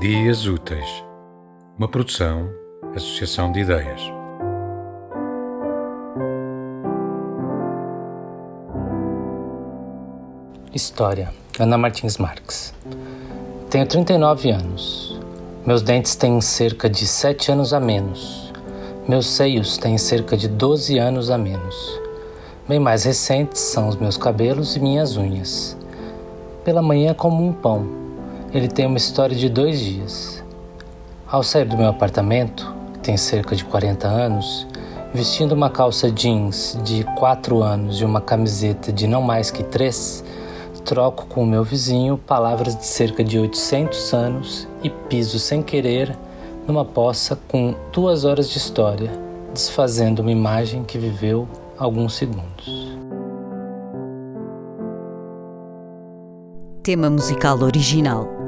Dias Úteis, uma produção, associação de ideias. História, Ana Martins Marques. Tenho 39 anos. Meus dentes têm cerca de 7 anos a menos. Meus seios têm cerca de 12 anos a menos. Bem mais recentes são os meus cabelos e minhas unhas. Pela manhã como um pão. Ele tem uma história de dois dias. Ao sair do meu apartamento, que tem cerca de 40 anos, vestindo uma calça jeans de 4 anos e uma camiseta de não mais que 3, troco com o meu vizinho palavras de cerca de 800 anos e piso sem querer numa poça com duas horas de história, desfazendo uma imagem que viveu alguns segundos. Tema musical original